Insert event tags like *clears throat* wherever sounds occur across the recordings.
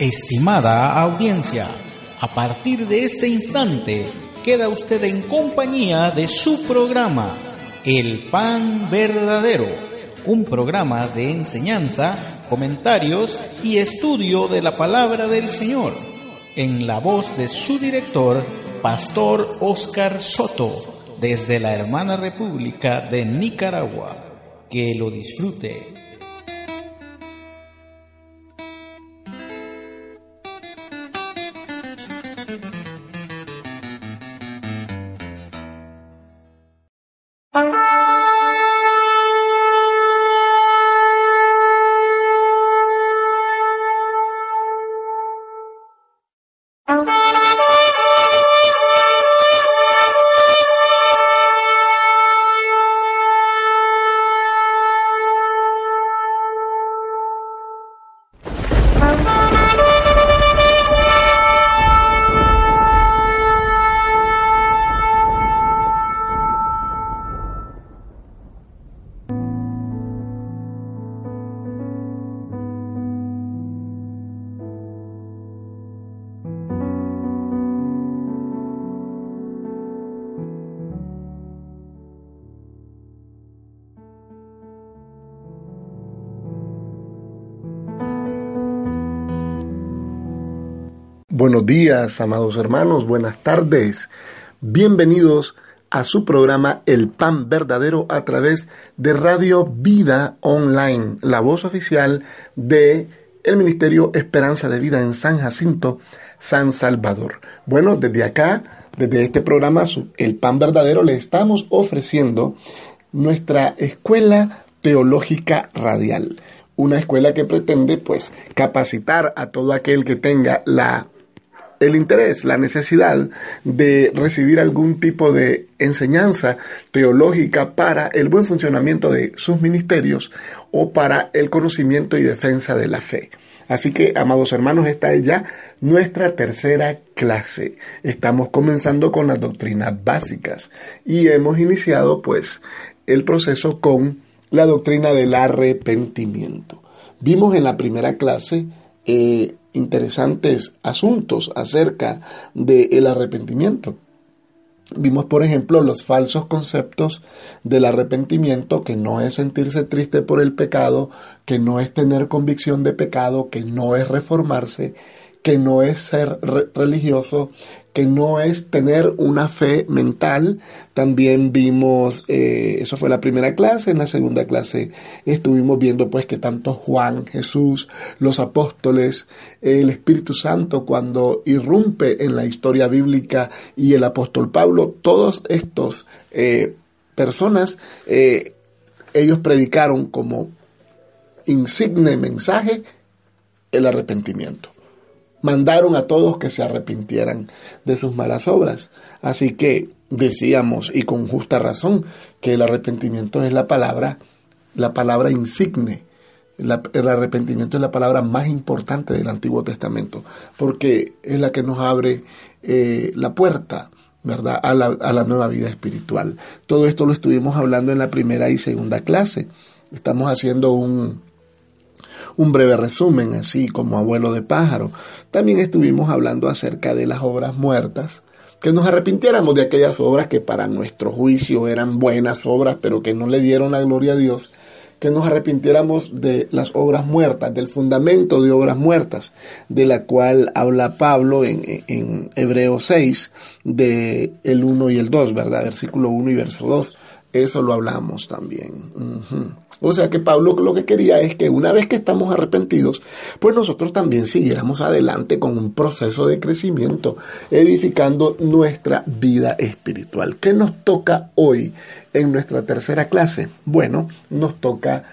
Estimada audiencia, a partir de este instante queda usted en compañía de su programa, El Pan Verdadero, un programa de enseñanza, comentarios y estudio de la palabra del Señor, en la voz de su director, Pastor Oscar Soto, desde la hermana República de Nicaragua. Que lo disfrute. Días, amados hermanos, buenas tardes. Bienvenidos a su programa El Pan Verdadero a través de Radio Vida Online, la voz oficial de el Ministerio Esperanza de Vida en San Jacinto, San Salvador. Bueno, desde acá, desde este programa El Pan Verdadero, le estamos ofreciendo nuestra escuela teológica radial una escuela que pretende pues capacitar a todo aquel que tenga la el interés, la necesidad de recibir algún tipo de enseñanza teológica para el buen funcionamiento de sus ministerios o para el conocimiento y defensa de la fe. Así que, amados hermanos, esta es ya nuestra tercera clase. Estamos comenzando con las doctrinas básicas y hemos iniciado pues el proceso con la doctrina del arrepentimiento. Vimos en la primera clase eh, interesantes asuntos acerca del arrepentimiento. Vimos, por ejemplo, los falsos conceptos del arrepentimiento, que no es sentirse triste por el pecado, que no es tener convicción de pecado, que no es reformarse, que no es ser religioso, que no es tener una fe mental. También vimos, eh, eso fue la primera clase, en la segunda clase estuvimos viendo pues que tanto Juan, Jesús, los apóstoles, el Espíritu Santo cuando irrumpe en la historia bíblica y el apóstol Pablo, todos estos eh, personas, eh, ellos predicaron como insigne mensaje el arrepentimiento mandaron a todos que se arrepintieran de sus malas obras. Así que decíamos, y con justa razón, que el arrepentimiento es la palabra, la palabra insigne. el arrepentimiento es la palabra más importante del Antiguo Testamento, porque es la que nos abre eh, la puerta, ¿verdad?, a la, a la nueva vida espiritual. Todo esto lo estuvimos hablando en la primera y segunda clase. Estamos haciendo un, un breve resumen, así como abuelo de pájaro. También estuvimos hablando acerca de las obras muertas, que nos arrepintiéramos de aquellas obras que para nuestro juicio eran buenas obras, pero que no le dieron la gloria a Dios, que nos arrepintiéramos de las obras muertas, del fundamento de obras muertas, de la cual habla Pablo en, en Hebreo 6, de el 1 y el 2, ¿verdad? Versículo 1 y verso 2. Eso lo hablamos también. O sea que Pablo lo que quería es que una vez que estamos arrepentidos, pues nosotros también siguiéramos adelante con un proceso de crecimiento, edificando nuestra vida espiritual. ¿Qué nos toca hoy en nuestra tercera clase? Bueno, nos toca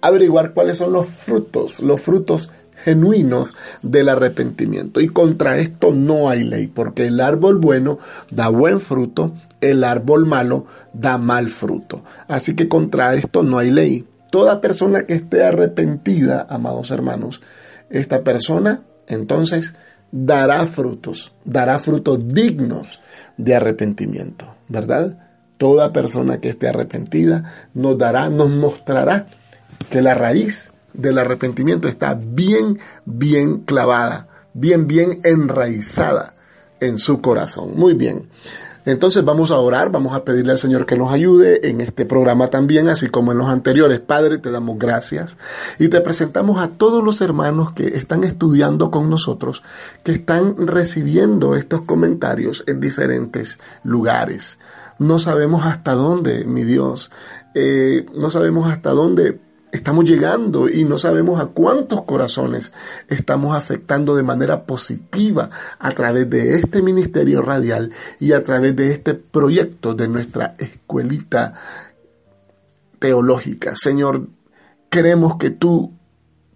averiguar cuáles son los frutos, los frutos genuinos del arrepentimiento. Y contra esto no hay ley, porque el árbol bueno da buen fruto el árbol malo da mal fruto. Así que contra esto no hay ley. Toda persona que esté arrepentida, amados hermanos, esta persona entonces dará frutos, dará frutos dignos de arrepentimiento, ¿verdad? Toda persona que esté arrepentida nos dará, nos mostrará que la raíz del arrepentimiento está bien, bien clavada, bien, bien enraizada en su corazón. Muy bien. Entonces vamos a orar, vamos a pedirle al Señor que nos ayude en este programa también, así como en los anteriores. Padre, te damos gracias y te presentamos a todos los hermanos que están estudiando con nosotros, que están recibiendo estos comentarios en diferentes lugares. No sabemos hasta dónde, mi Dios, eh, no sabemos hasta dónde estamos llegando y no sabemos a cuántos corazones estamos afectando de manera positiva a través de este ministerio radial y a través de este proyecto de nuestra escuelita teológica. Señor, queremos que tú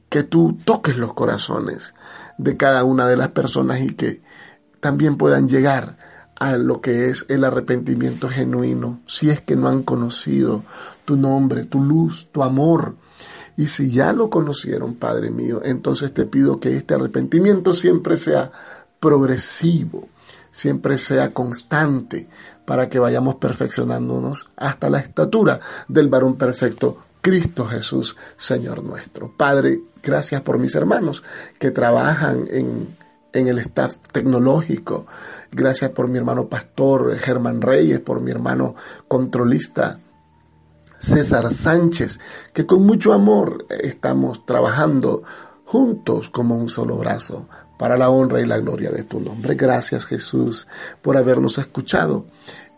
que tú toques los corazones de cada una de las personas y que también puedan llegar a lo que es el arrepentimiento genuino, si es que no han conocido tu nombre, tu luz, tu amor, y si ya lo conocieron, Padre mío, entonces te pido que este arrepentimiento siempre sea progresivo, siempre sea constante, para que vayamos perfeccionándonos hasta la estatura del varón perfecto, Cristo Jesús, Señor nuestro. Padre, gracias por mis hermanos que trabajan en, en el staff tecnológico. Gracias por mi hermano pastor Germán Reyes, por mi hermano controlista César Sánchez, que con mucho amor estamos trabajando juntos como un solo brazo para la honra y la gloria de tu nombre. Gracias Jesús por habernos escuchado.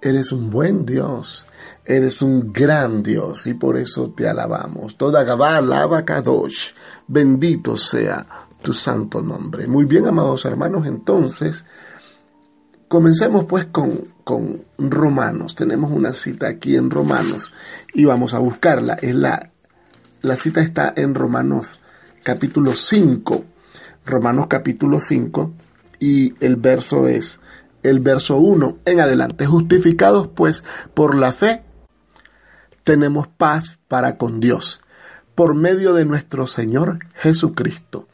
Eres un buen Dios, eres un gran Dios y por eso te alabamos. Toda Gabá, alaba Kadosh, bendito sea tu santo nombre. Muy bien, amados hermanos, entonces Comencemos pues con, con, Romanos. Tenemos una cita aquí en Romanos y vamos a buscarla. Es la, la cita está en Romanos capítulo 5. Romanos capítulo 5 y el verso es el verso 1 en adelante. Justificados pues por la fe, tenemos paz para con Dios por medio de nuestro Señor Jesucristo,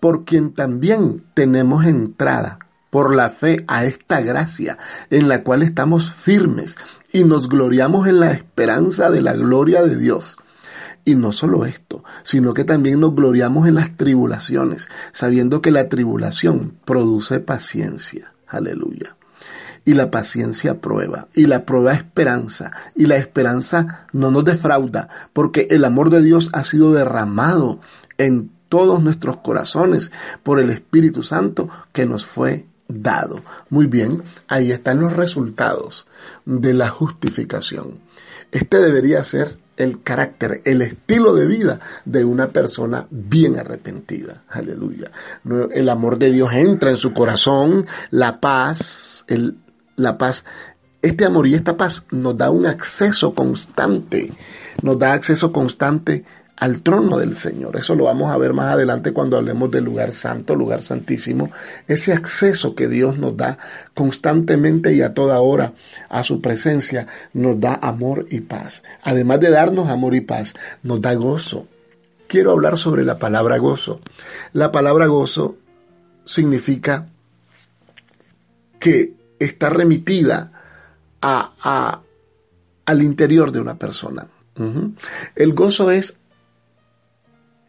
por quien también tenemos entrada por la fe a esta gracia en la cual estamos firmes y nos gloriamos en la esperanza de la gloria de Dios. Y no solo esto, sino que también nos gloriamos en las tribulaciones, sabiendo que la tribulación produce paciencia. Aleluya. Y la paciencia prueba, y la prueba esperanza, y la esperanza no nos defrauda, porque el amor de Dios ha sido derramado en todos nuestros corazones por el Espíritu Santo que nos fue dado. Muy bien, ahí están los resultados de la justificación. Este debería ser el carácter, el estilo de vida de una persona bien arrepentida. Aleluya. El amor de Dios entra en su corazón, la paz, el, la paz. Este amor y esta paz nos da un acceso constante, nos da acceso constante al trono del Señor. Eso lo vamos a ver más adelante cuando hablemos del lugar santo, lugar santísimo. Ese acceso que Dios nos da constantemente y a toda hora a su presencia nos da amor y paz. Además de darnos amor y paz, nos da gozo. Quiero hablar sobre la palabra gozo. La palabra gozo significa que está remitida a, al interior de una persona. El gozo es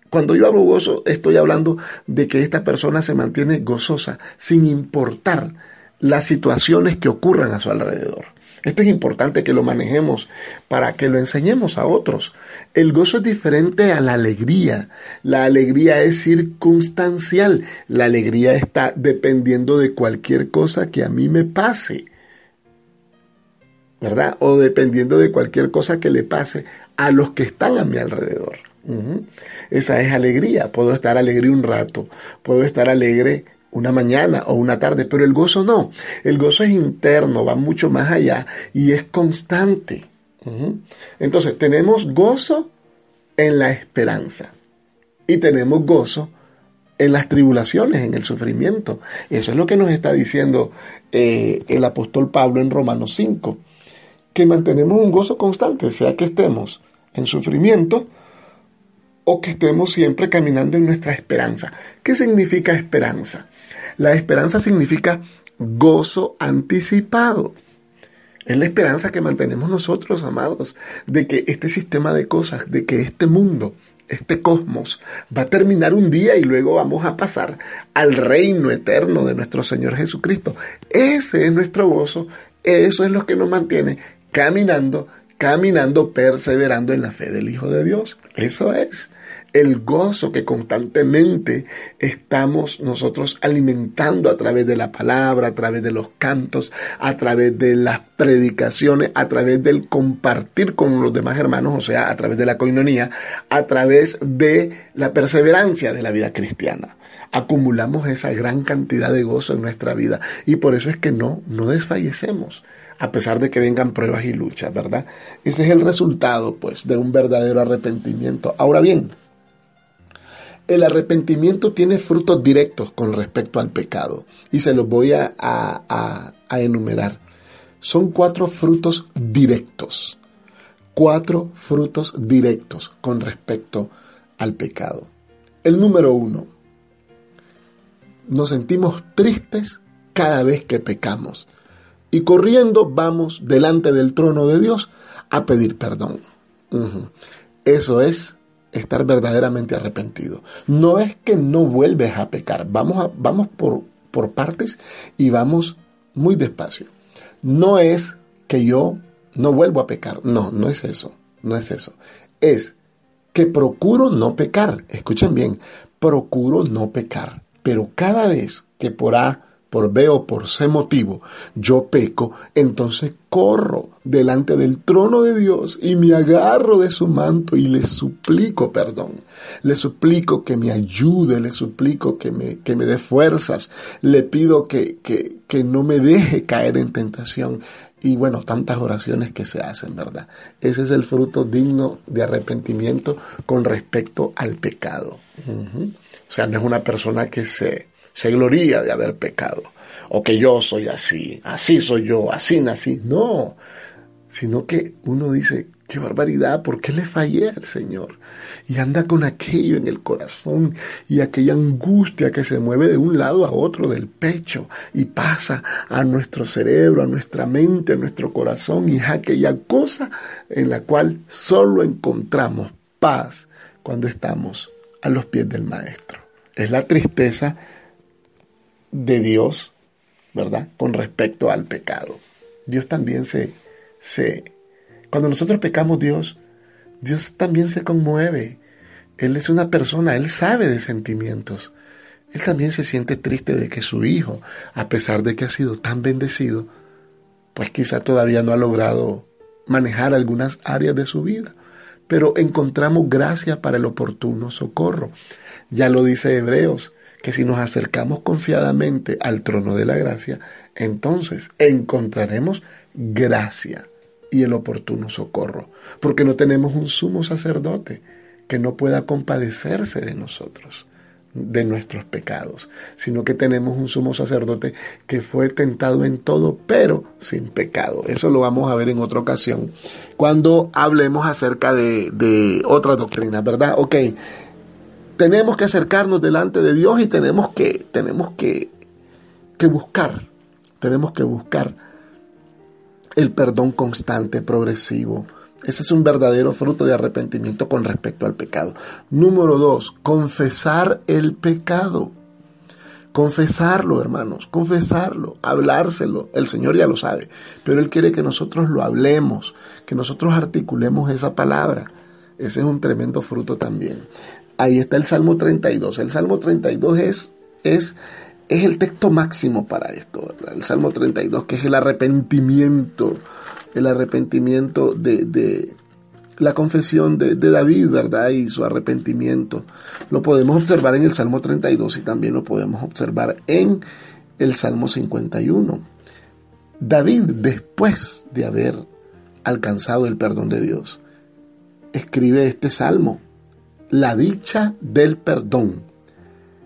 cuando yo hablo gozo, estoy hablando de que esta persona se mantiene gozosa sin importar las situaciones que ocurran a su alrededor. Esto es importante que lo manejemos para que lo enseñemos a otros. El gozo es diferente a la alegría. La alegría es circunstancial. La alegría está dependiendo de cualquier cosa que a mí me pase. ¿Verdad? O dependiendo de cualquier cosa que le pase a los que están a mi alrededor. Esa es alegría. Puedo estar alegre un rato, puedo estar alegre una mañana o una tarde, pero el gozo no. El gozo es interno, va mucho más allá y es constante. Entonces, tenemos gozo en la esperanza y tenemos gozo en las tribulaciones, en el sufrimiento. Eso es lo que nos está diciendo eh, el apóstol Pablo en Romanos 5, que mantenemos un gozo constante, sea que estemos en sufrimiento o que estemos siempre caminando en nuestra esperanza. ¿Qué significa esperanza? La esperanza significa gozo anticipado. Es la esperanza que mantenemos nosotros, amados, de que este sistema de cosas, de que este mundo este cosmos va a terminar un día y luego vamos a pasar al reino eterno de nuestro Señor Jesucristo. Ese es nuestro gozo, eso es lo que nos mantiene caminando, caminando, perseverando en la fe del Hijo de Dios. Eso es el gozo que constantemente estamos nosotros alimentando a través de la palabra, a través de los cantos, a través de las predicaciones, a través del compartir con los demás hermanos, o sea, a través de la coinonía, a través de la perseverancia de la vida cristiana acumulamos esa gran cantidad de gozo en nuestra vida y por eso es que no, no desfallecemos a pesar de que vengan pruebas y luchas, ¿verdad? Ese es el resultado, pues, de un verdadero arrepentimiento. Ahora bien, el arrepentimiento tiene frutos directos con respecto al pecado y se los voy a, enumerar. Son cuatro frutos directos, cuatro frutos directos con respecto al pecado. El número uno, nos sentimos tristes cada vez que pecamos y corriendo vamos delante del trono de Dios a pedir perdón. Eso es estar verdaderamente arrepentido. No es que no vuelves a pecar, vamos, a, vamos por, por partes y vamos muy despacio. No es que yo no vuelvo a pecar, no, no es eso, no es eso. Es que procuro no pecar, escuchen bien, procuro no pecar, pero cada vez que por A por B o por C motivo yo peco, entonces corro delante del trono de Dios y me agarro de su manto y le suplico perdón. Le suplico que me ayude, le suplico que me, que me dé fuerzas, le pido que, que, que no me deje caer en tentación. Y bueno, tantas oraciones que se hacen, ¿verdad? Ese es el fruto digno de arrepentimiento con respecto al pecado. O sea, no es una persona que se se gloría de haber pecado, o que yo soy así, así soy yo, así nací. No, sino que uno dice, qué barbaridad, ¿por qué le fallé al Señor? Y anda con aquello en el corazón y aquella angustia que se mueve de un lado a otro del pecho y pasa a nuestro cerebro, a nuestra mente, a nuestro corazón y es aquella cosa en la cual solo encontramos paz cuando estamos a los pies del Maestro. Es la tristeza de Dios, ¿verdad? Con respecto al pecado. Dios también se, se, cuando nosotros pecamos Dios, Dios también se conmueve. Él es una persona, Él sabe de sentimientos. Él también se siente triste de que su hijo, a pesar de que ha sido tan bendecido, pues quizá todavía no ha logrado manejar algunas áreas de su vida. Pero encontramos gracia para el oportuno socorro. Ya lo dice Hebreos, que si nos acercamos confiadamente al trono de la gracia, entonces encontraremos gracia y el oportuno socorro, porque no tenemos un sumo sacerdote que no pueda compadecerse de nosotros, de nuestros pecados, sino que tenemos un sumo sacerdote que fue tentado en todo, pero sin pecado. Eso lo vamos a ver en otra ocasión, cuando hablemos acerca de, de otra doctrina, ¿verdad? Ok, tenemos que acercarnos delante de Dios y tenemos que, tenemos que, que buscar, tenemos que buscar el perdón constante, progresivo. Ese es un verdadero fruto de arrepentimiento con respecto al pecado. Número dos, confesar el pecado. Confesarlo, hermanos, confesarlo, hablárselo. El Señor ya lo sabe, pero Él quiere que nosotros lo hablemos, que nosotros articulemos esa palabra. Ese es un tremendo fruto también. Ahí está el Salmo 32. El Salmo 32 es, es, es el texto máximo para esto, El Salmo 32, que es el arrepentimiento, el arrepentimiento de, de la confesión de, de, David, ¿verdad? Y su arrepentimiento. Lo podemos observar en el Salmo 32 y también lo podemos observar en el Salmo 51. David, después de haber alcanzado el perdón de Dios, escribe este salmo la dicha del perdón.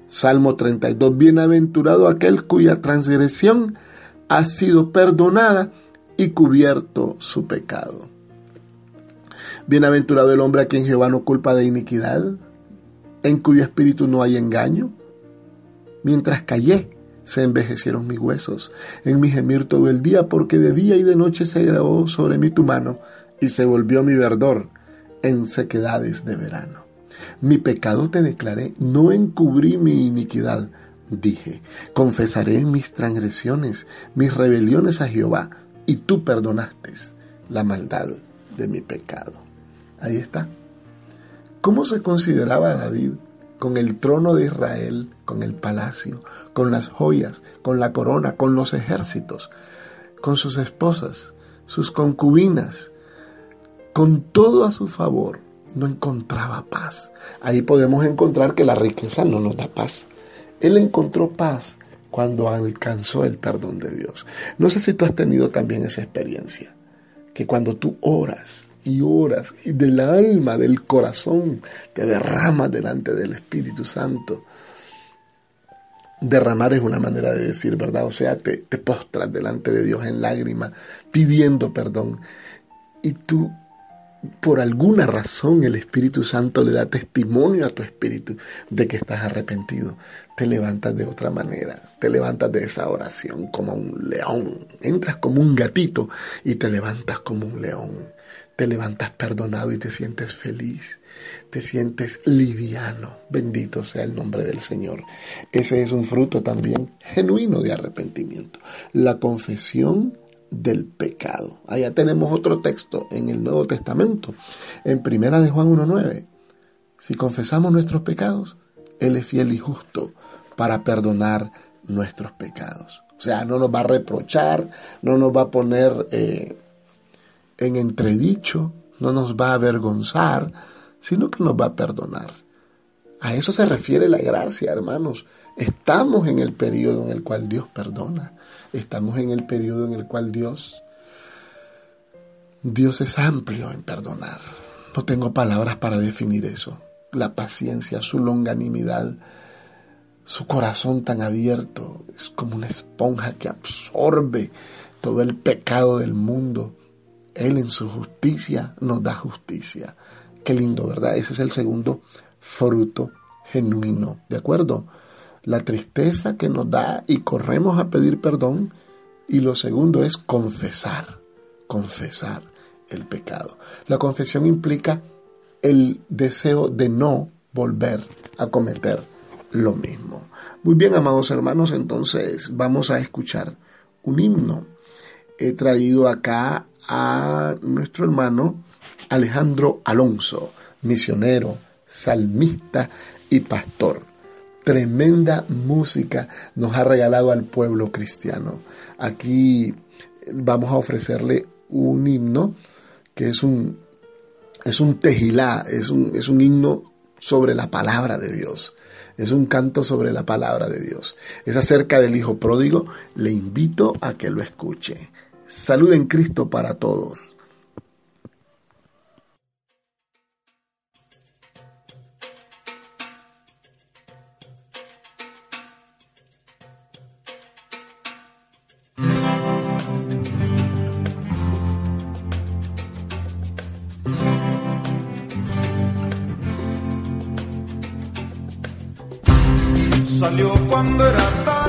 Salmo 32. Bienaventurado aquel cuya transgresión ha sido perdonada y cubierto su pecado. Bienaventurado el hombre a quien Jehová no culpa de iniquidad, en cuyo espíritu no hay engaño. Mientras callé, se envejecieron mis huesos, en mi gemir todo el día, porque de día y de noche se grabó sobre mí tu mano, y se volvió mi verdor en sequedades de verano. Mi pecado te declaré, no encubrí mi iniquidad. Dije, confesaré mis transgresiones, mis rebeliones a Jehová, y tú perdonaste la maldad de mi pecado. Ahí está. ¿Cómo se consideraba David con el trono de Israel, con el palacio, con las joyas, con la corona, con los ejércitos, con sus esposas, sus concubinas, con todo a su favor? No encontraba paz. Ahí podemos encontrar que la riqueza no nos da paz. Él encontró paz cuando alcanzó el perdón de Dios. No sé si tú has tenido también esa experiencia, que cuando tú oras y oras y del alma, del corazón, te derramas delante del Espíritu Santo. Derramar es una manera de decir, ¿verdad? O sea, te, te postras delante de Dios en lágrimas, pidiendo perdón. Y tú por alguna razón el Espíritu Santo le da testimonio a tu espíritu de que estás arrepentido, te levantas de otra manera, te levantas de esa oración como un león, entras como un gatito y te levantas como un león, te levantas perdonado y te sientes feliz, te sientes liviano, bendito sea el nombre del Señor. Ese es un fruto también genuino de arrepentimiento. La confesión del pecado. Allá tenemos otro texto en el Nuevo Testamento, en Primera de Juan 1.9. Si confesamos nuestros pecados, Él es fiel y justo para perdonar nuestros pecados. O sea, no nos va a reprochar, no nos va a poner eh, en entredicho, no nos va a avergonzar, sino que nos va a perdonar. A eso se refiere la gracia, hermanos. Estamos en el periodo en el cual Dios perdona. Estamos en el periodo en el cual Dios, Dios es amplio en perdonar. No tengo palabras para definir eso. La paciencia, su longanimidad, su corazón tan abierto, es como una esponja que absorbe todo el pecado del mundo. Él en su justicia nos da justicia. Qué lindo, ¿verdad? Ese es el segundo fruto genuino, ¿de acuerdo? La tristeza que nos da y corremos a pedir perdón. Y lo segundo es confesar, confesar el pecado. La confesión implica el deseo de no volver a cometer lo mismo. Muy bien, amados hermanos, entonces vamos a escuchar un himno. He traído acá a nuestro hermano Alejandro Alonso, misionero, salmista y pastor tremenda música nos ha regalado al pueblo cristiano. Aquí vamos a ofrecerle un himno que es un, es un tejilá, es un, es un himno sobre la palabra de Dios. Es un canto sobre la palabra de Dios. Es acerca del Hijo Pródigo. Le invito a que lo escuche. Salud en Cristo para todos. Salió cuando era tarde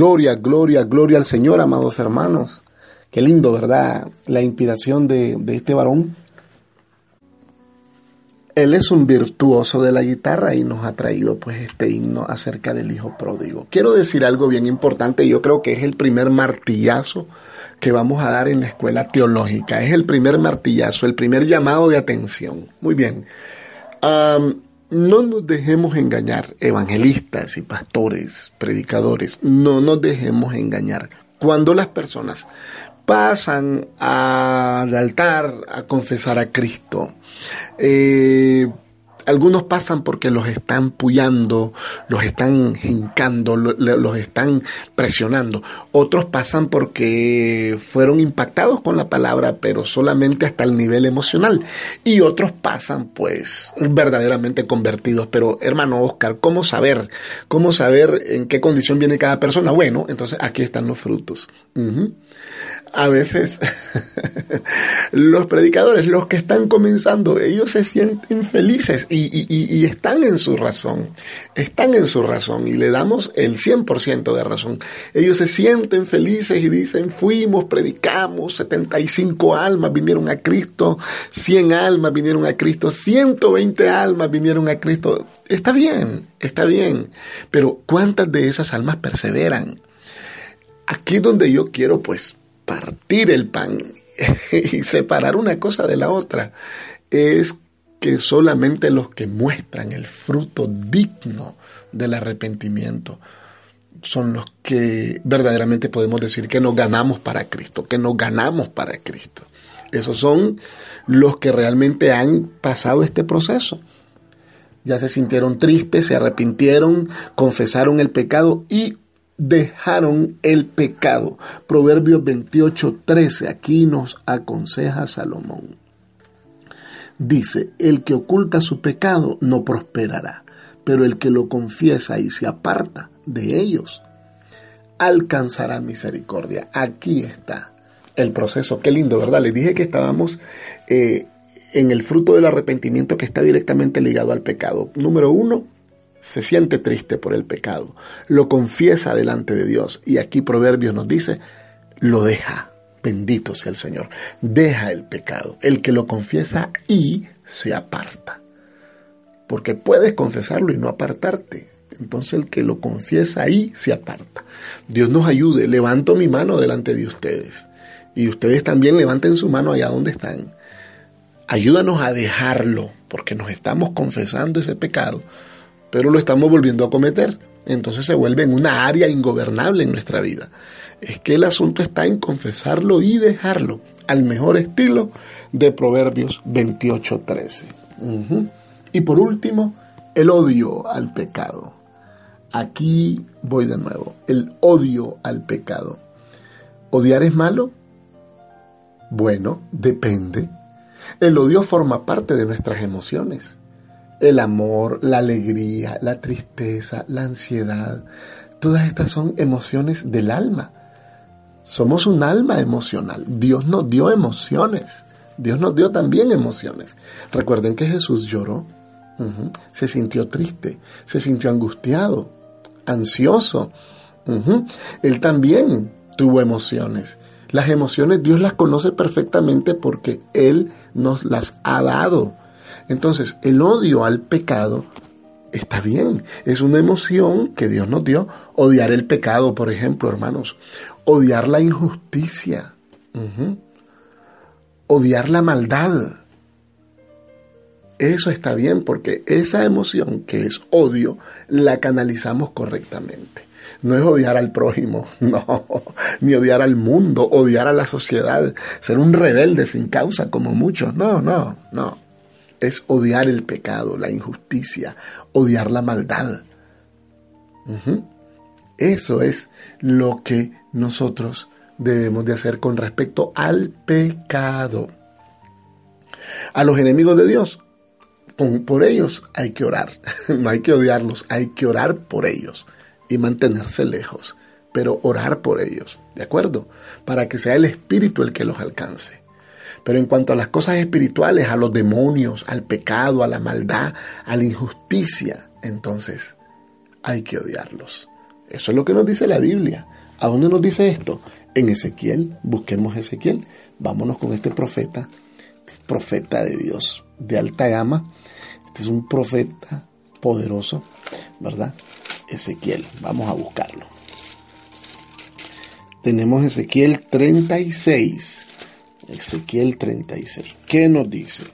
Gloria, gloria, gloria al Señor, amados hermanos. Qué lindo, ¿verdad? La inspiración de, de este varón. Él es un virtuoso de la guitarra y nos ha traído pues este himno acerca del hijo pródigo. Quiero decir algo bien importante, yo creo que es el primer martillazo que vamos a dar en la escuela teológica. Es el primer martillazo, el primer llamado de atención. Muy bien. No nos dejemos engañar, evangelistas y pastores, predicadores, no nos dejemos engañar. Cuando las personas pasan al altar a confesar a Cristo, eh, algunos pasan porque los están puyando, los están hincando, los están presionando. Otros pasan porque fueron impactados con la palabra, pero solamente hasta el nivel emocional. Y otros pasan pues verdaderamente convertidos. Pero hermano Oscar, ¿cómo saber? ¿Cómo saber en qué condición viene cada persona? Bueno, entonces aquí están los frutos a veces *laughs* los predicadores, los que están comenzando, ellos se sienten felices y, están en su razón, están en su razón y le damos el 100% de razón. Ellos se sienten felices y dicen, fuimos, predicamos, 75 almas vinieron a Cristo, 100 almas vinieron a Cristo, 120 almas vinieron a Cristo. Está bien, está bien, pero ¿cuántas de esas almas perseveran? Aquí es donde yo quiero pues partir el pan *laughs* y separar una cosa de la otra es que solamente los que muestran el fruto digno del arrepentimiento son los que verdaderamente podemos decir que nos ganamos para Cristo, que nos ganamos para Cristo. Esos son los que realmente han pasado este proceso. Ya se sintieron tristes, se arrepintieron, confesaron el pecado y dejaron el pecado. Proverbios 28, 13, aquí nos aconseja Salomón. Dice, el que oculta su pecado no prosperará, pero el que lo confiesa y se aparta de ellos alcanzará misericordia. Aquí está el proceso. Qué lindo, ¿verdad? Les dije que estábamos eh, en el fruto del arrepentimiento que está directamente ligado al pecado. Número uno, se siente triste por el pecado, lo confiesa delante de Dios y aquí Proverbios nos dice, lo deja. Bendito sea el Señor. Deja el pecado, el que lo confiesa y se aparta. Porque puedes confesarlo y no apartarte. Entonces el que lo confiesa y se aparta. Dios nos ayude. Levanto mi mano delante de ustedes. Y ustedes también levanten su mano allá donde están. Ayúdanos a dejarlo, porque nos estamos confesando ese pecado pero lo estamos volviendo a cometer. Entonces se vuelve en una área ingobernable en nuestra vida. Es que el asunto está en confesarlo y dejarlo, al mejor estilo de Proverbios 28:13. Y por último, el odio al pecado. Aquí voy de nuevo, el odio al pecado. ¿Odiar es malo? Bueno, depende. El odio forma parte de nuestras emociones el amor, la alegría, la tristeza, la ansiedad. Todas estas son emociones del alma. Somos un alma emocional. Dios nos dio emociones. Dios nos dio también emociones. Recuerden que Jesús lloró, se sintió triste, se sintió angustiado, ansioso. Él también tuvo emociones. Las emociones Dios las conoce perfectamente porque Él nos las ha dado. Entonces, el odio al pecado está bien, es una emoción que Dios nos dio. Odiar el pecado, por ejemplo, hermanos, odiar la injusticia, odiar la maldad. Eso está bien porque esa emoción que es odio la canalizamos correctamente. No es odiar al prójimo, *laughs* no, ni odiar al mundo, odiar a la sociedad, ser un rebelde sin causa como muchos, no, no, no es odiar el pecado, la injusticia, odiar la maldad. Eso es lo que nosotros debemos de hacer con respecto al pecado. A los enemigos de Dios, por ellos hay que orar. *laughs* No hay que odiarlos, hay que orar por ellos y mantenerse lejos, pero orar por ellos, ¿de acuerdo? Para que sea el Espíritu el que los alcance. Pero en cuanto a las cosas espirituales, a los demonios, al pecado, a la maldad, a la injusticia, entonces hay que odiarlos. Eso es lo que nos dice la Biblia. ¿A dónde nos dice esto? En Ezequiel, busquemos Ezequiel. Vámonos con este profeta, profeta de Dios de alta gama. Este es un profeta poderoso, ¿verdad? Ezequiel, vamos a buscarlo. Tenemos Ezequiel 36. Ezequiel 36. ¿Qué nos dice?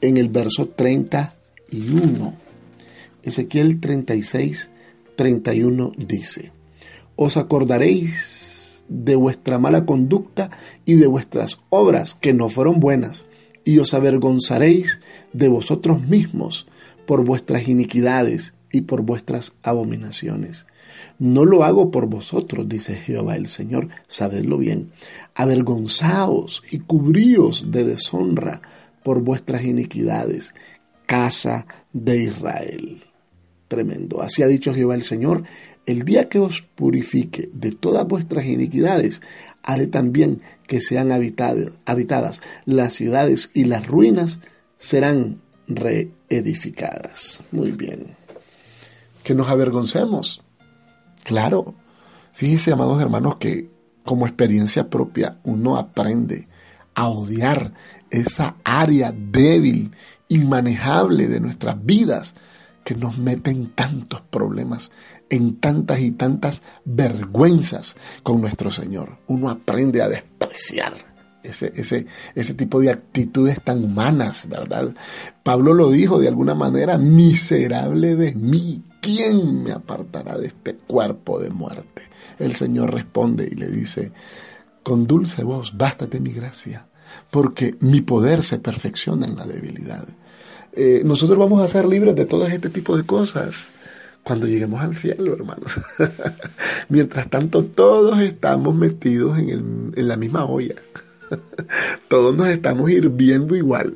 En el verso 31. Ezequiel 36, 31 dice, Os acordaréis de vuestra mala conducta y de vuestras obras que no fueron buenas, y os avergonzaréis de vosotros mismos por vuestras iniquidades y por vuestras abominaciones. No lo hago por vosotros, dice Jehová el Señor, sabedlo bien. Avergonzaos y cubríos de deshonra por vuestras iniquidades, casa de Israel. Tremendo. Así ha dicho Jehová el Señor, el día que os purifique de todas vuestras iniquidades, haré también que sean habitadas las ciudades y las ruinas serán reedificadas. Muy bien. Que nos avergoncemos. Claro. Fíjense, amados hermanos, que como experiencia propia uno aprende a odiar esa área débil, inmanejable de nuestras vidas que nos mete en tantos problemas, en tantas y tantas vergüenzas con nuestro Señor. Uno aprende a despreciar ese, ese, ese tipo de actitudes tan humanas, ¿verdad? Pablo lo dijo de alguna manera, miserable de mí, ¿quién me apartará de este cuerpo de muerte? El Señor responde y le dice, con dulce voz, bástate mi gracia, porque mi poder se perfecciona en la debilidad. Eh, nosotros vamos a ser libres de todo este tipo de cosas cuando lleguemos al cielo, hermanos. *laughs* Mientras tanto, todos estamos metidos en, en la misma olla. *laughs* todos nos estamos hirviendo igual.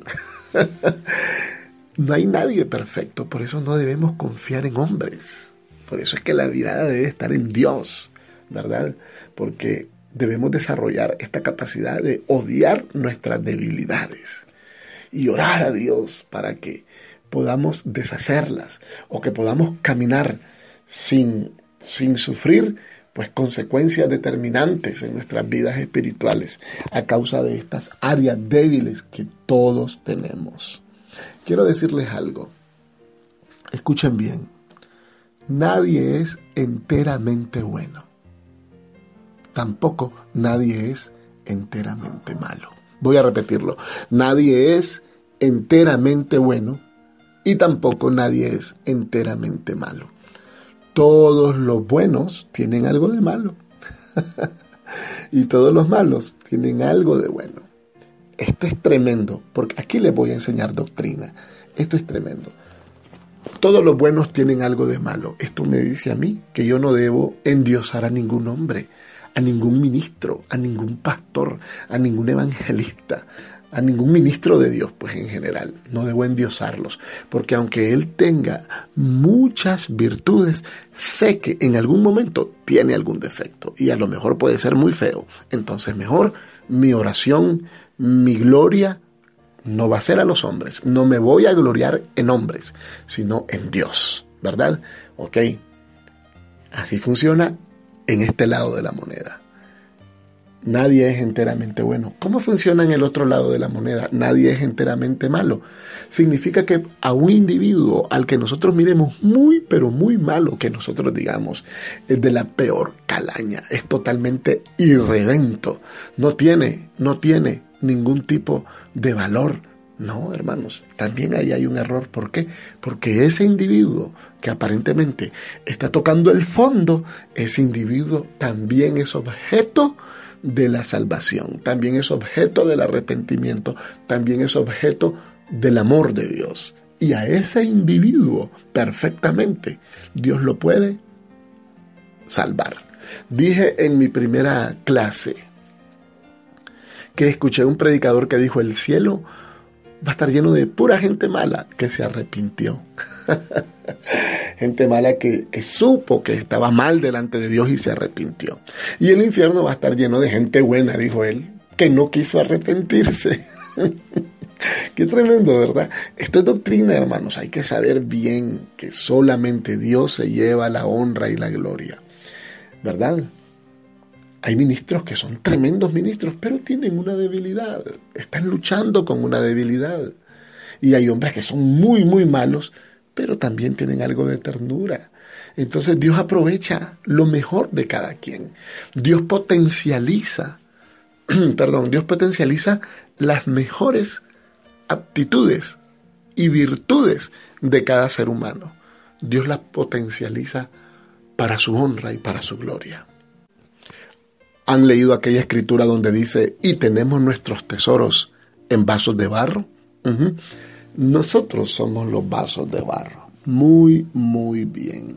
*laughs* no hay nadie perfecto, por eso no debemos confiar en hombres. Por eso es que la mirada debe estar en Dios, ¿verdad? Porque debemos desarrollar esta capacidad de odiar nuestras debilidades y orar a Dios para que podamos deshacerlas o que podamos caminar sin, sin sufrir pues consecuencias determinantes en nuestras vidas espirituales a causa de estas áreas débiles que todos tenemos. Quiero decirles algo. Escuchen bien. Nadie es enteramente bueno. Tampoco nadie es enteramente malo. Voy a repetirlo. Nadie es enteramente bueno y tampoco nadie es enteramente malo. Todos los buenos tienen algo de malo. *laughs* y todos los malos tienen algo de bueno. Esto es tremendo, porque aquí les voy a enseñar doctrina. Esto es tremendo. Todos los buenos tienen algo de malo. Esto me dice a mí que yo no debo endiosar a ningún hombre a ningún ministro, a ningún pastor, a ningún evangelista, a ningún ministro de Dios, pues en general, no debo endiosarlos, porque aunque él tenga muchas virtudes, sé que en algún momento tiene algún defecto y a lo mejor puede ser muy feo. Entonces mejor mi oración, mi gloria no va a ser a los hombres, no me voy a gloriar en hombres, sino en Dios, ¿verdad? Ok, así funciona en este lado de la moneda. Nadie es enteramente bueno. ¿Cómo funciona en el otro lado de la moneda? Nadie es enteramente malo. Significa que a un individuo al que nosotros miremos muy, pero muy malo, que nosotros digamos es de la peor calaña, es totalmente irredento, no tiene, no tiene ningún tipo de valor, no, hermanos, también ahí hay un error. ¿Por qué? Porque ese individuo que aparentemente está tocando el fondo, ese individuo también es objeto de la salvación, también es objeto del arrepentimiento, también es objeto del amor de Dios. Y a ese individuo perfectamente Dios lo puede salvar. Dije en mi primera clase que escuché un predicador que dijo, el cielo va a estar lleno de pura gente mala que se arrepintió. *laughs* gente mala que, supo que estaba mal delante de Dios y se arrepintió. Y el infierno va a estar lleno de gente buena, dijo él, que no quiso arrepentirse. *laughs* Qué tremendo, ¿verdad? Esto es doctrina, hermanos. Hay que saber bien que solamente Dios se lleva la honra y la gloria. ¿verdad? Hay ministros que son tremendos ministros, pero tienen una debilidad, están luchando con una debilidad. Y hay hombres que son muy, muy malos, pero también tienen algo de ternura. Entonces Dios aprovecha lo mejor de cada quien. Dios potencializa, *clears throat* perdón, Dios potencializa las mejores aptitudes y virtudes de cada ser humano. Dios las potencializa para su honra y para su gloria. ¿Han leído aquella escritura donde dice, y tenemos nuestros tesoros en vasos de barro? Nosotros somos los vasos de barro. Muy, muy bien.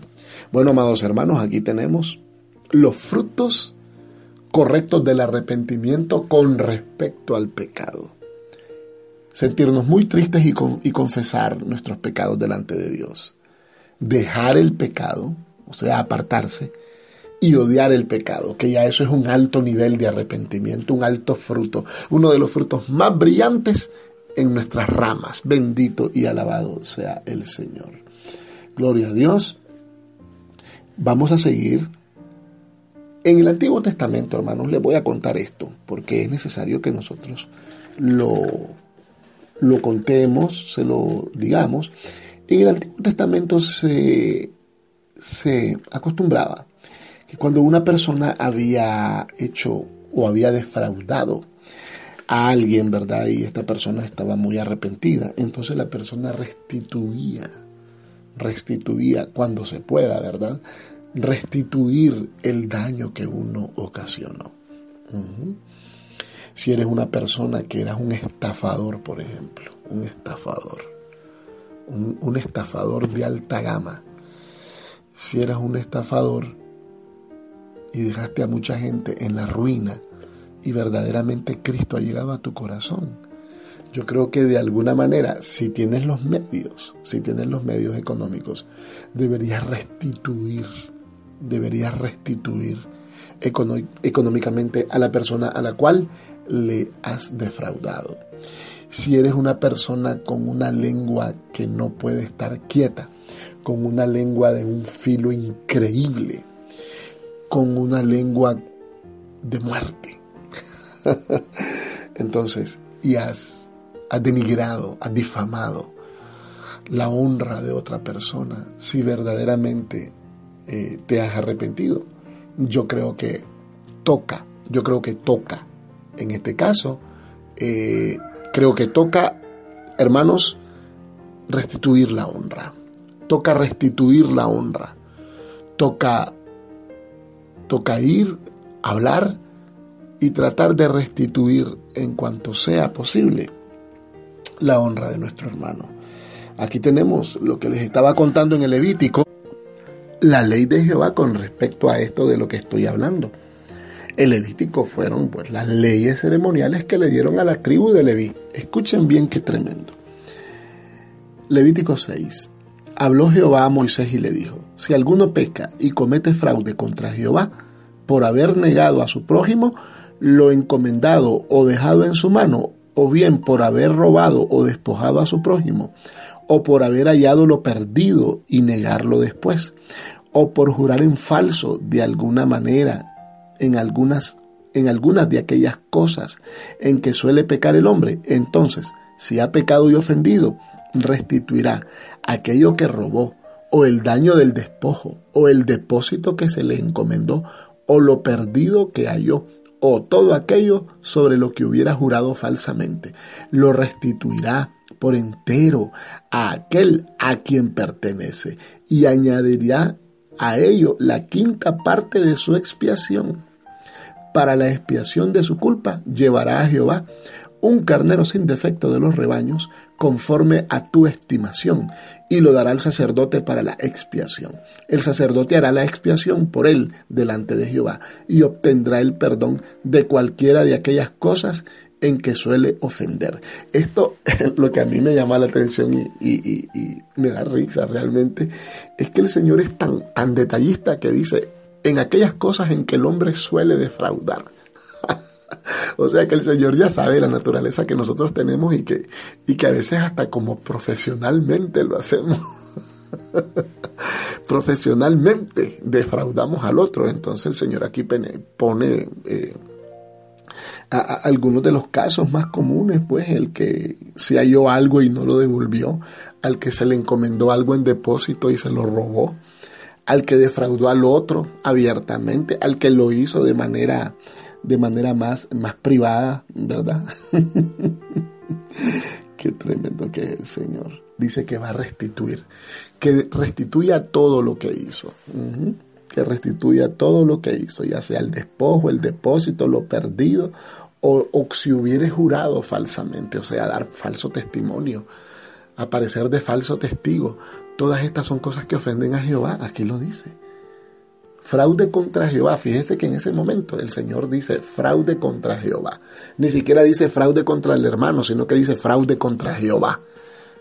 Bueno, amados hermanos, aquí tenemos los frutos correctos del arrepentimiento con respecto al pecado. Sentirnos muy tristes y, y confesar nuestros pecados delante de Dios. Dejar el pecado, o sea, apartarse, y odiar el pecado, que ya eso es un alto nivel de arrepentimiento, un alto fruto, uno de los frutos más brillantes en nuestras ramas. Bendito y alabado sea el Señor. Gloria a Dios. Vamos a seguir. En el Antiguo Testamento, hermanos, les voy a contar esto, porque es necesario que nosotros lo, lo contemos, se lo digamos. En el Antiguo Testamento se, se acostumbraba cuando una persona había hecho o había defraudado a alguien, ¿verdad? Y esta persona estaba muy arrepentida. Entonces la persona restituía, restituía cuando se pueda, ¿verdad? Restituir el daño que uno ocasionó. Si eres una persona que eras un estafador, por ejemplo, un estafador, un, un estafador de alta gama, si eras un estafador y dejaste a mucha gente en la ruina, y verdaderamente Cristo ha llegado a tu corazón. Yo creo que de alguna manera, si tienes los medios, si tienes los medios económicos, deberías restituir, deberías restituir económicamente a la persona a la cual le has defraudado. Si eres una persona con una lengua que no puede estar quieta, con una lengua de un filo increíble, con una lengua de muerte, *laughs* Entonces, y has, denigrado, has difamado la honra de otra persona, si verdaderamente eh, te has arrepentido, yo creo que toca, yo creo que toca. En este caso, eh, creo que toca, hermanos, restituir la honra. Toca restituir la honra. Toca, toca ir, hablar y tratar de restituir en cuanto sea posible la honra de nuestro hermano. Aquí tenemos lo que les estaba contando en el Levítico, la ley de Jehová con respecto a esto de lo que estoy hablando. El Levítico fueron pues las leyes ceremoniales que le dieron a la tribu de Leví. Escuchen bien qué tremendo. Levítico 6. Habló Jehová a Moisés y le dijo, si alguno peca y comete fraude contra Jehová por haber negado a su prójimo, lo encomendado o dejado en su mano, o bien por haber robado o despojado a su prójimo, o por haber hallado lo perdido y negarlo después, o por jurar en falso de alguna manera en algunas en algunas de aquellas cosas en que suele pecar el hombre, entonces, si ha pecado y ofendido, restituirá aquello que robó, o el daño del despojo, o el depósito que se le encomendó, o lo perdido que halló, o todo aquello sobre lo que hubiera jurado falsamente. Lo restituirá por entero a aquel a quien pertenece y añadirá a ello la quinta parte de su expiación. Para la expiación de su culpa llevará a Jehová un carnero sin defecto de los rebaños, conforme a tu estimación, y lo dará al sacerdote para la expiación. El sacerdote hará la expiación por él delante de Jehová, y obtendrá el perdón de cualquiera de aquellas cosas en que suele ofender. Esto es *laughs* lo que a mí me llama la atención y, me da risa realmente, es que el Señor es tan, tan detallista que dice, en aquellas cosas en que el hombre suele defraudar. *laughs* o sea que el Señor ya sabe la naturaleza que nosotros tenemos y que, y que a veces hasta como profesionalmente lo hacemos. *laughs* Profesionalmente defraudamos al otro. Entonces el Señor aquí pone eh, algunos de los casos más comunes, pues el que se halló algo y no lo devolvió, al que se le encomendó algo en depósito y se lo robó, al que defraudó al otro abiertamente, al que lo hizo de manera de manera más, más privada, ¿verdad? *laughs* Qué tremendo que es el Señor. Dice que va a restituir, que restituya todo lo que hizo. Que restituya todo lo que hizo, ya sea el despojo, el depósito, lo perdido, o, o si hubiere jurado falsamente, o sea, dar falso testimonio, aparecer de falso testigo. Todas estas son cosas que ofenden a Jehová, aquí lo dice. Fraude contra Jehová. Fíjese que en ese momento el Señor dice fraude contra Jehová. Ni siquiera dice fraude contra el hermano, sino que dice fraude contra Jehová.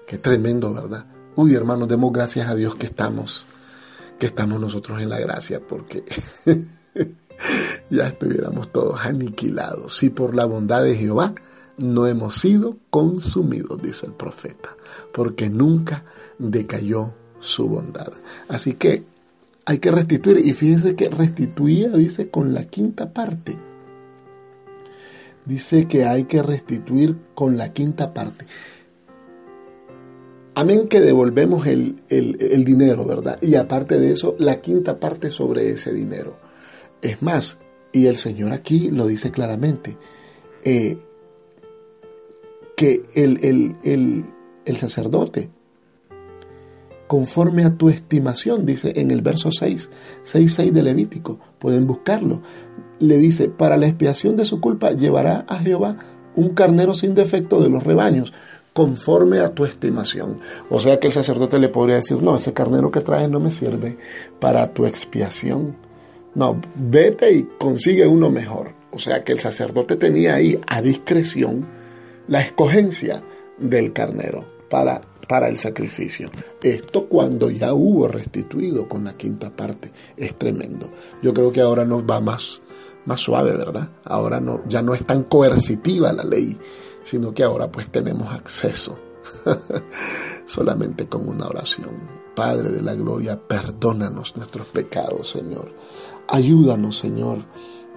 Qué tremendo, ¿verdad? Uy, hermanos, demos gracias a Dios que estamos, que estamos nosotros en la gracia, porque *laughs* ya estuviéramos todos aniquilados. Si por la bondad de Jehová no hemos sido consumidos, dice el profeta, porque nunca decayó su bondad. Así que hay que restituir. Y fíjense que restituía, dice, con la quinta parte. Dice que hay que restituir con la quinta parte. Amén que devolvemos el, dinero, ¿verdad? Y aparte de eso, la quinta parte sobre ese dinero. Es más, y el Señor aquí lo dice claramente, eh, que el, el sacerdote conforme a tu estimación, dice en el verso 6, 6, 6 de Levítico, pueden buscarlo. Le dice, para la expiación de su culpa llevará a Jehová un carnero sin defecto de los rebaños, conforme a tu estimación. O sea que el sacerdote le podría decir, no, ese carnero que traes no me sirve para tu expiación. No, vete y consigue uno mejor. O sea que el sacerdote tenía ahí a discreción la escogencia del carnero para para el sacrificio. Esto cuando ya hubo restituido con la quinta parte. Es tremendo. Yo creo que ahora nos va más, más suave, ¿verdad? Ahora no, ya no es tan coercitiva la ley, sino que ahora pues tenemos acceso *laughs* solamente con una oración. Padre de la gloria, perdónanos nuestros pecados, Señor. Ayúdanos, Señor,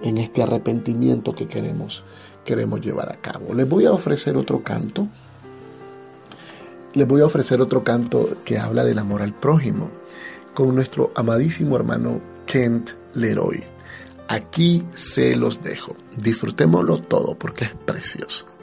en este arrepentimiento que queremos, queremos llevar a cabo. Les voy a ofrecer otro canto les voy a ofrecer otro canto que habla del amor al prójimo con nuestro amadísimo hermano Kent Leroy. Aquí se los dejo. Disfrutémoslo todo porque es precioso.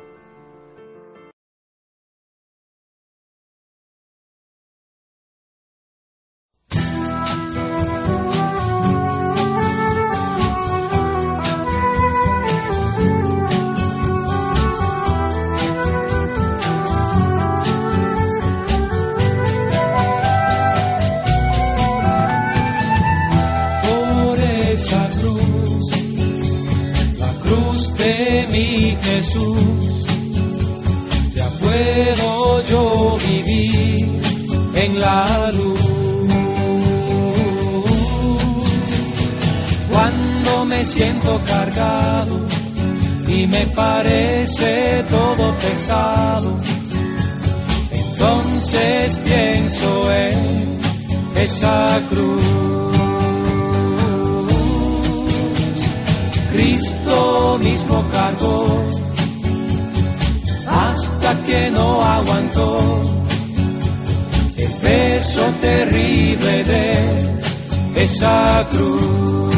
Siento cargado y me parece todo pesado. Entonces pienso en esa cruz. Cristo mismo cargó hasta que no aguantó el peso terrible de esa cruz.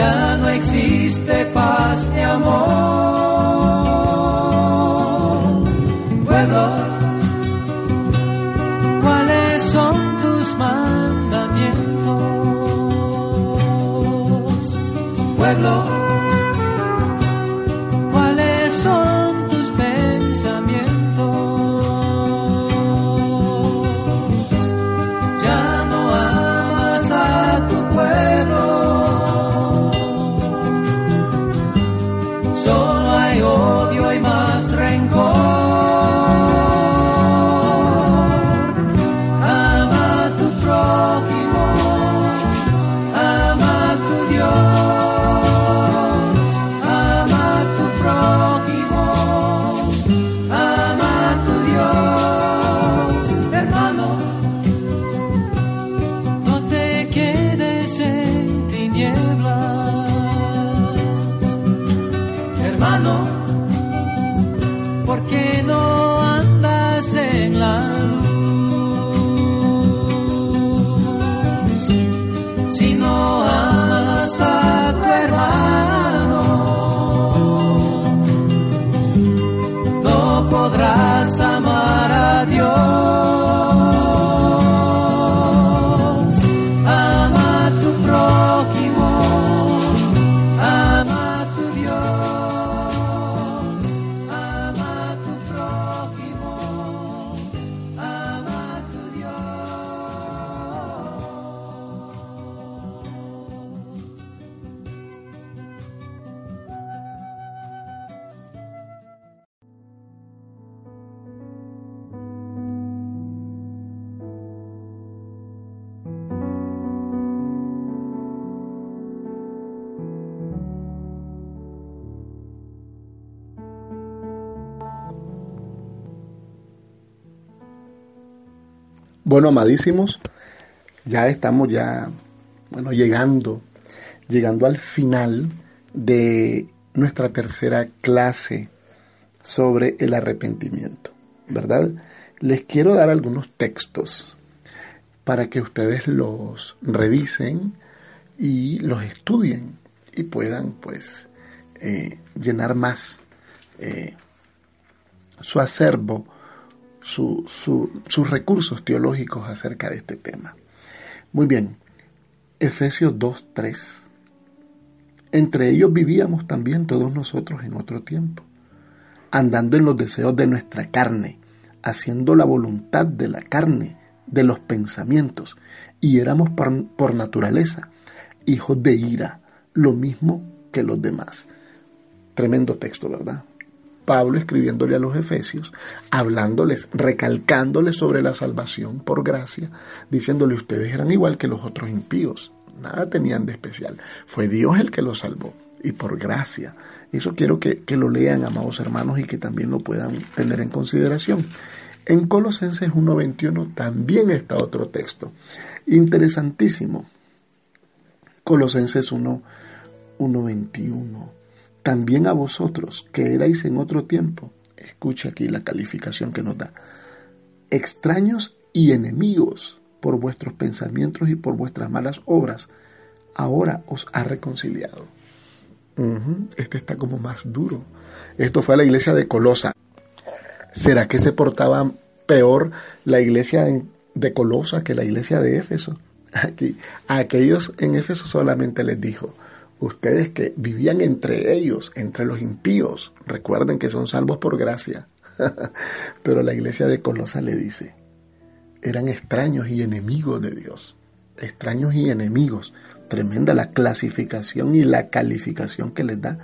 Ya no existe paz ni amor. Bueno, amadísimos, ya estamos ya, bueno, llegando, llegando al final de nuestra tercera clase sobre el arrepentimiento, ¿verdad? Les quiero dar algunos textos para que ustedes los revisen y los estudien y puedan, pues, eh, llenar más eh, su acervo su- su- sus recursos teológicos acerca de este tema. Muy bien, Efesios 2.3. Entre ellos vivíamos también todos nosotros en otro tiempo, andando en los deseos de nuestra carne, haciendo la voluntad de la carne, de los pensamientos, y éramos por, por naturaleza hijos de ira, lo mismo que los demás. Tremendo texto, ¿verdad? Pablo escribiéndole a los Efesios, hablándoles, recalcándoles sobre la salvación por gracia, diciéndole ustedes eran igual que los otros impíos, nada tenían de especial, fue Dios el que los salvó y por gracia. Eso quiero que, que lo lean, amados hermanos, y que también lo puedan tener en consideración. En Colosenses 1.21 también está otro texto, interesantísimo. Colosenses 1, 1.21 también a vosotros que erais en otro tiempo, escucha aquí la calificación que nos da, extraños y enemigos por vuestros pensamientos y por vuestras malas obras, ahora os ha reconciliado. Este está como más duro. Esto fue a la iglesia de Colosa. ¿Será que se portaba peor la iglesia de Colosa que la iglesia de Éfeso? *laughs* Aquí, a aquellos en Éfeso solamente les dijo, ustedes que vivían entre ellos, entre los impíos, recuerden que son salvos por gracia. *laughs* Pero la iglesia de Colosa le dice, eran extraños y enemigos de Dios. Extraños y enemigos. Tremenda la clasificación y la calificación que les da.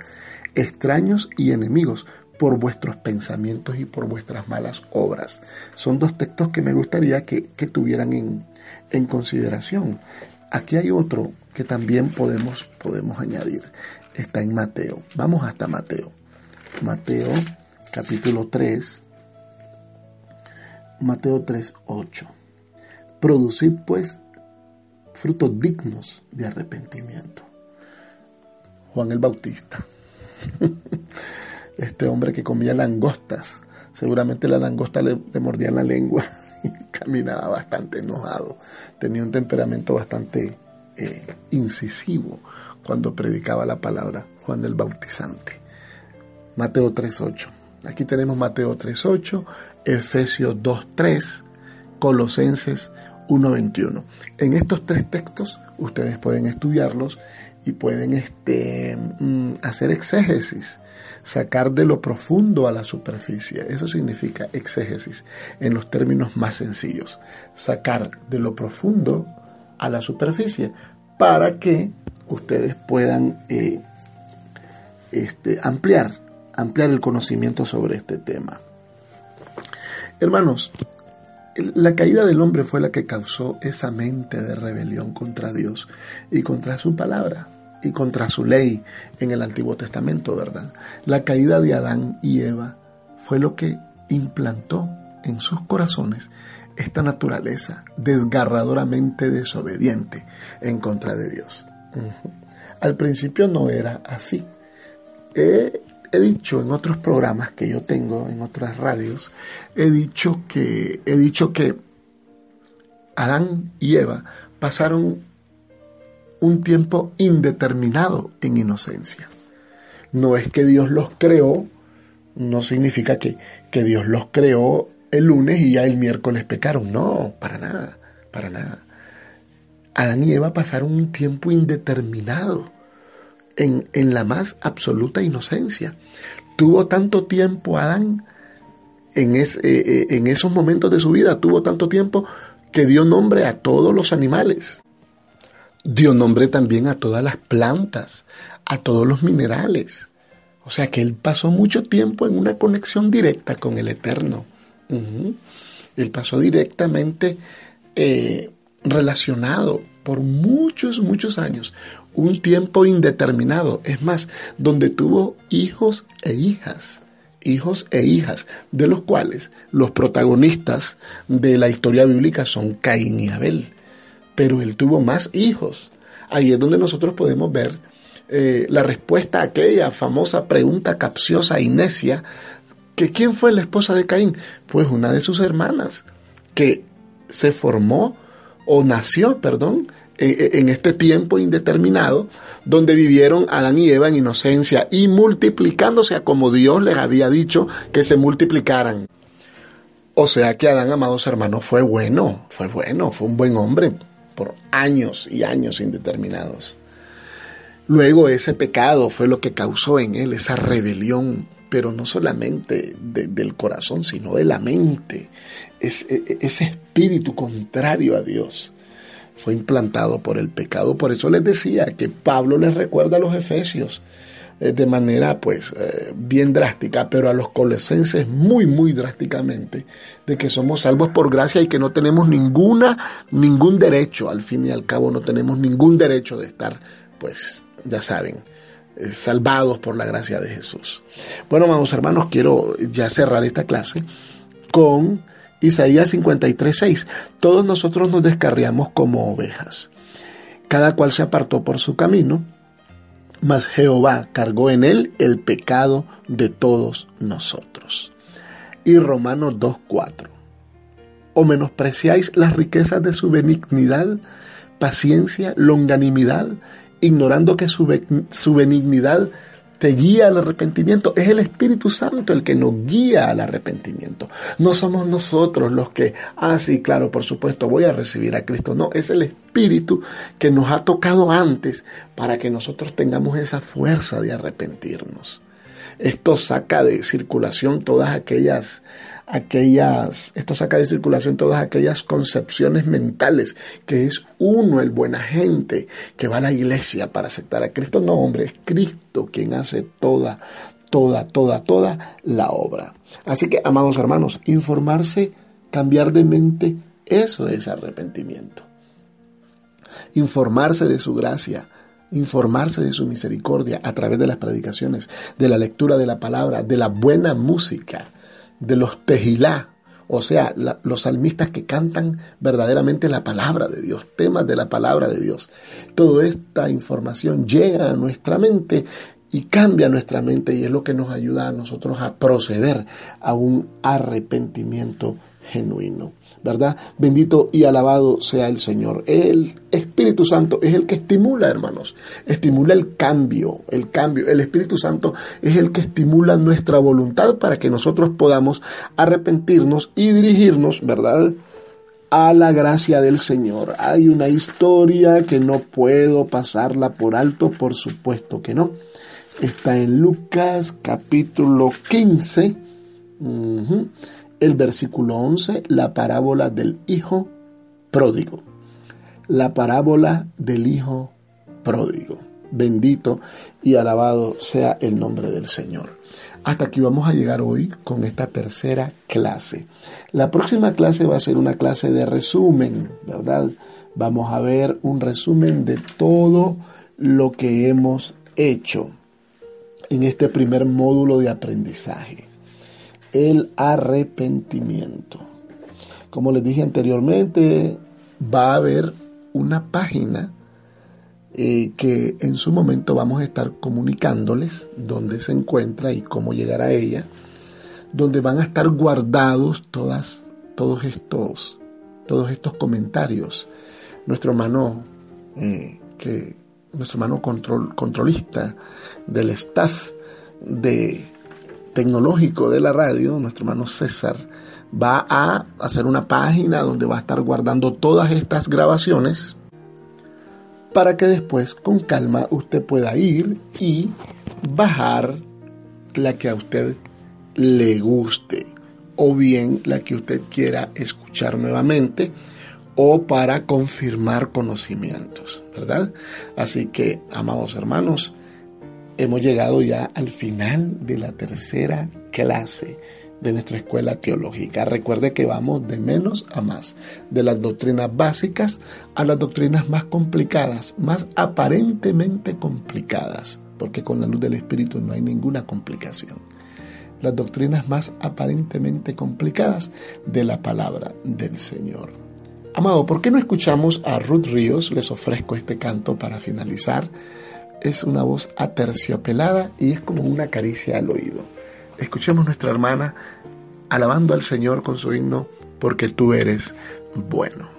Extraños y enemigos por vuestros pensamientos y por vuestras malas obras. Son dos textos que me gustaría que, que tuvieran en, en consideración. Aquí hay otro que también podemos, podemos añadir. Está en Mateo. Vamos hasta Mateo. Mateo capítulo 3, Mateo 3, 8. Producid pues frutos dignos de arrepentimiento. Juan el Bautista. *laughs* Este hombre que comía langostas. Seguramente la langosta le, mordía la lengua *laughs* *laughs* caminaba bastante enojado. Tenía un temperamento bastante eh, incisivo cuando predicaba la palabra Juan el Bautizante. Mateo 3.8. Aquí tenemos Mateo 3.8, Efesios 2.3, Colosenses 1.21. En estos tres textos ustedes pueden estudiarlos y pueden este, mm, hacer exégesis, sacar de lo profundo a la superficie. Eso significa exégesis en los términos más sencillos. Sacar de lo profundo a la superficie para que ustedes puedan eh, este, ampliar, ampliar el conocimiento sobre este tema. Hermanos, la caída del hombre fue la que causó esa mente de rebelión contra Dios y contra su palabra y contra su ley en el Antiguo Testamento, ¿verdad? La caída de Adán y Eva fue lo que implantó en sus corazones esta naturaleza desgarradoramente desobediente en contra de Dios. Al principio no era así. He, he, dicho en otros programas que yo tengo, en otras radios, he dicho que, he dicho que Adán y Eva pasaron un tiempo indeterminado en inocencia. No es que Dios los creó, no significa que, que Dios los creó el lunes y ya el miércoles pecaron. No, para nada, para nada. Adán y Eva pasaron un tiempo indeterminado en, en la más absoluta inocencia. Tuvo tanto tiempo Adán en, eh, eh, en esos momentos de su vida, tuvo tanto tiempo que dio nombre a todos los animales. Dio nombre también a todas las plantas, a todos los minerales. O sea que él pasó mucho tiempo en una conexión directa con el Eterno. Él pasó directamente eh, relacionado por muchos, muchos años, un tiempo indeterminado, es más, donde tuvo hijos e hijas, hijos e hijas, de los cuales los protagonistas de la historia bíblica son Caín y Abel, pero él tuvo más hijos. Ahí es donde nosotros podemos ver eh, la respuesta a aquella famosa pregunta capciosa y necia que quién fue la esposa de Caín, pues una de sus hermanas, que se formó o nació, perdón, en, este tiempo indeterminado, donde vivieron Adán y Eva en inocencia y multiplicándose a como Dios les había dicho que se multiplicaran. O sea que Adán, amados hermanos, fue bueno, fue bueno, fue un buen hombre por años y años indeterminados. Luego ese pecado fue lo que causó en él esa rebelión pero no solamente del corazón, sino de la mente. E, e, ese espíritu contrario a Dios fue implantado por el pecado. Por eso les decía que Pablo les recuerda a los efesios eh, de manera pues eh, bien drástica, pero a los colosenses muy muy drásticamente de que somos salvos por gracia y que no tenemos ninguna ningún derecho, al fin y al cabo no tenemos ningún derecho de estar pues ya saben, eh, salvados por la gracia de Jesús. Bueno, amados hermanos, quiero ya cerrar esta clase con Isaías 53:6. Todos nosotros nos descarriamos como ovejas. Cada cual se apartó por su camino, mas Jehová cargó en él el pecado de todos nosotros. Y Romanos 2:4. O menospreciáis las riquezas de su benignidad, paciencia, longanimidad, ignorando que su, benignidad te guía al arrepentimiento. Es el Espíritu Santo el que nos guía al arrepentimiento. No somos nosotros los que, ah, sí, claro, por supuesto, voy a recibir a Cristo. No, es el Espíritu que nos ha tocado antes para que nosotros tengamos esa fuerza de arrepentirnos. Esto saca de circulación todas aquellas aquellas, esto saca de circulación todas aquellas concepciones mentales, que es uno el buena gente que va a la iglesia para aceptar a Cristo. No, hombre, es Cristo quien hace toda, toda, toda, toda la obra. Así que, amados hermanos, informarse, cambiar de mente, eso es arrepentimiento. Informarse de su gracia, informarse de su misericordia a través de las predicaciones, de la lectura de la palabra, de la buena música, de los tejilá o sea, los salmistas que cantan verdaderamente la palabra de Dios, temas de la palabra de Dios. Toda esta información llega a nuestra mente y cambia nuestra mente y es lo que nos ayuda a nosotros a proceder a un arrepentimiento genuino. ¿Verdad? Bendito y alabado sea el Señor. El Espíritu Santo es el que estimula, hermanos, estimula el cambio, el cambio. El Espíritu Santo es el que estimula nuestra voluntad para que nosotros podamos arrepentirnos y dirigirnos, ¿verdad? a la gracia del Señor. Hay una historia que no puedo pasarla por alto, por supuesto que no. Está en Lucas capítulo 15 el versículo 11, la parábola del hijo pródigo. La parábola del hijo pródigo. Bendito y alabado sea el nombre del Señor. Hasta aquí vamos a llegar hoy con esta tercera clase. La próxima clase va a ser una clase de resumen, ¿verdad? Vamos a ver un resumen de todo lo que hemos hecho en este primer módulo de aprendizaje el arrepentimiento. Como les dije anteriormente, va a haber una página eh, que en su momento vamos a estar comunicándoles dónde se encuentra y cómo llegar a ella, donde van a estar guardados todas, todos estos, todos estos comentarios. Nuestro hermano, eh, que, nuestro hermano control, controlista del staff de tecnológico de la radio, nuestro hermano César, va a hacer una página donde va a estar guardando todas estas grabaciones para que después con calma usted pueda ir y bajar la que a usted le guste o bien la que usted quiera escuchar nuevamente o para confirmar conocimientos, ¿verdad? Así que, amados hermanos, hemos llegado ya al final de la tercera clase de nuestra escuela teológica. Recuerde que vamos de menos a más, de las doctrinas básicas a las doctrinas más complicadas, más aparentemente complicadas, porque con la luz del Espíritu no hay ninguna complicación. Las doctrinas más aparentemente complicadas de la palabra del Señor. Amado, ¿por qué no escuchamos a Ruth Ríos? Les ofrezco este canto para finalizar es una voz aterciopelada y es como una caricia al oído. Escuchemos nuestra hermana alabando al Señor con su himno, porque tú eres bueno.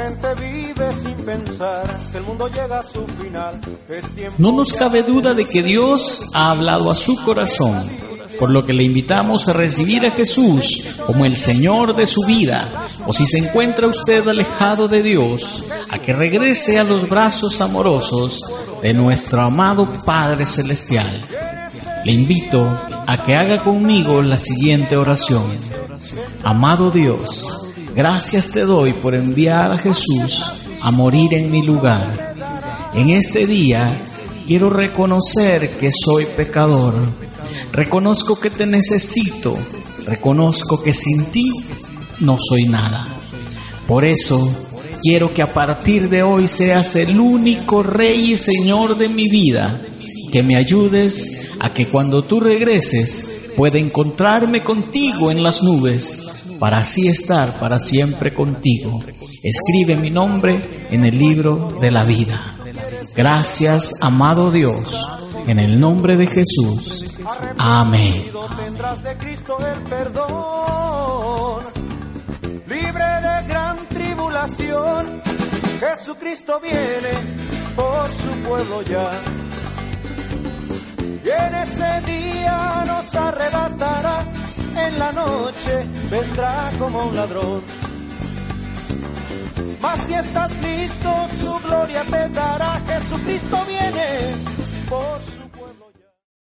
Gente vive sin pensar que el mundo llega a su final. Es tiempo No nos cabe duda de que Dios ha hablado a su corazón, por lo que le invitamos a recibir a Jesús como el Señor de su vida, o si se encuentra usted alejado de Dios, a que regrese a los brazos amorosos de nuestro amado Padre Celestial. Le invito a que haga conmigo la siguiente oración. Amado Dios, gracias te doy por enviar a Jesús a morir en mi lugar. En este día quiero reconocer que soy pecador. Reconozco que te necesito. Reconozco que sin ti no soy nada. Por eso quiero que a partir de hoy seas el único rey y señor de mi vida. Que me ayudes a que cuando tú regreses pueda encontrarme contigo en las nubes para así estar para siempre contigo. Escribe mi nombre en el libro de la vida. Gracias, amado Dios, en el nombre de Jesús. Amén. Tendrás de Cristo el perdón. Libre de gran tribulación, Jesucristo viene por su pueblo ya. Y en ese día nos arrebatará, en la noche vendrá como un ladrón. Mas si estás listo, su gloria te dará. Jesucristo viene por su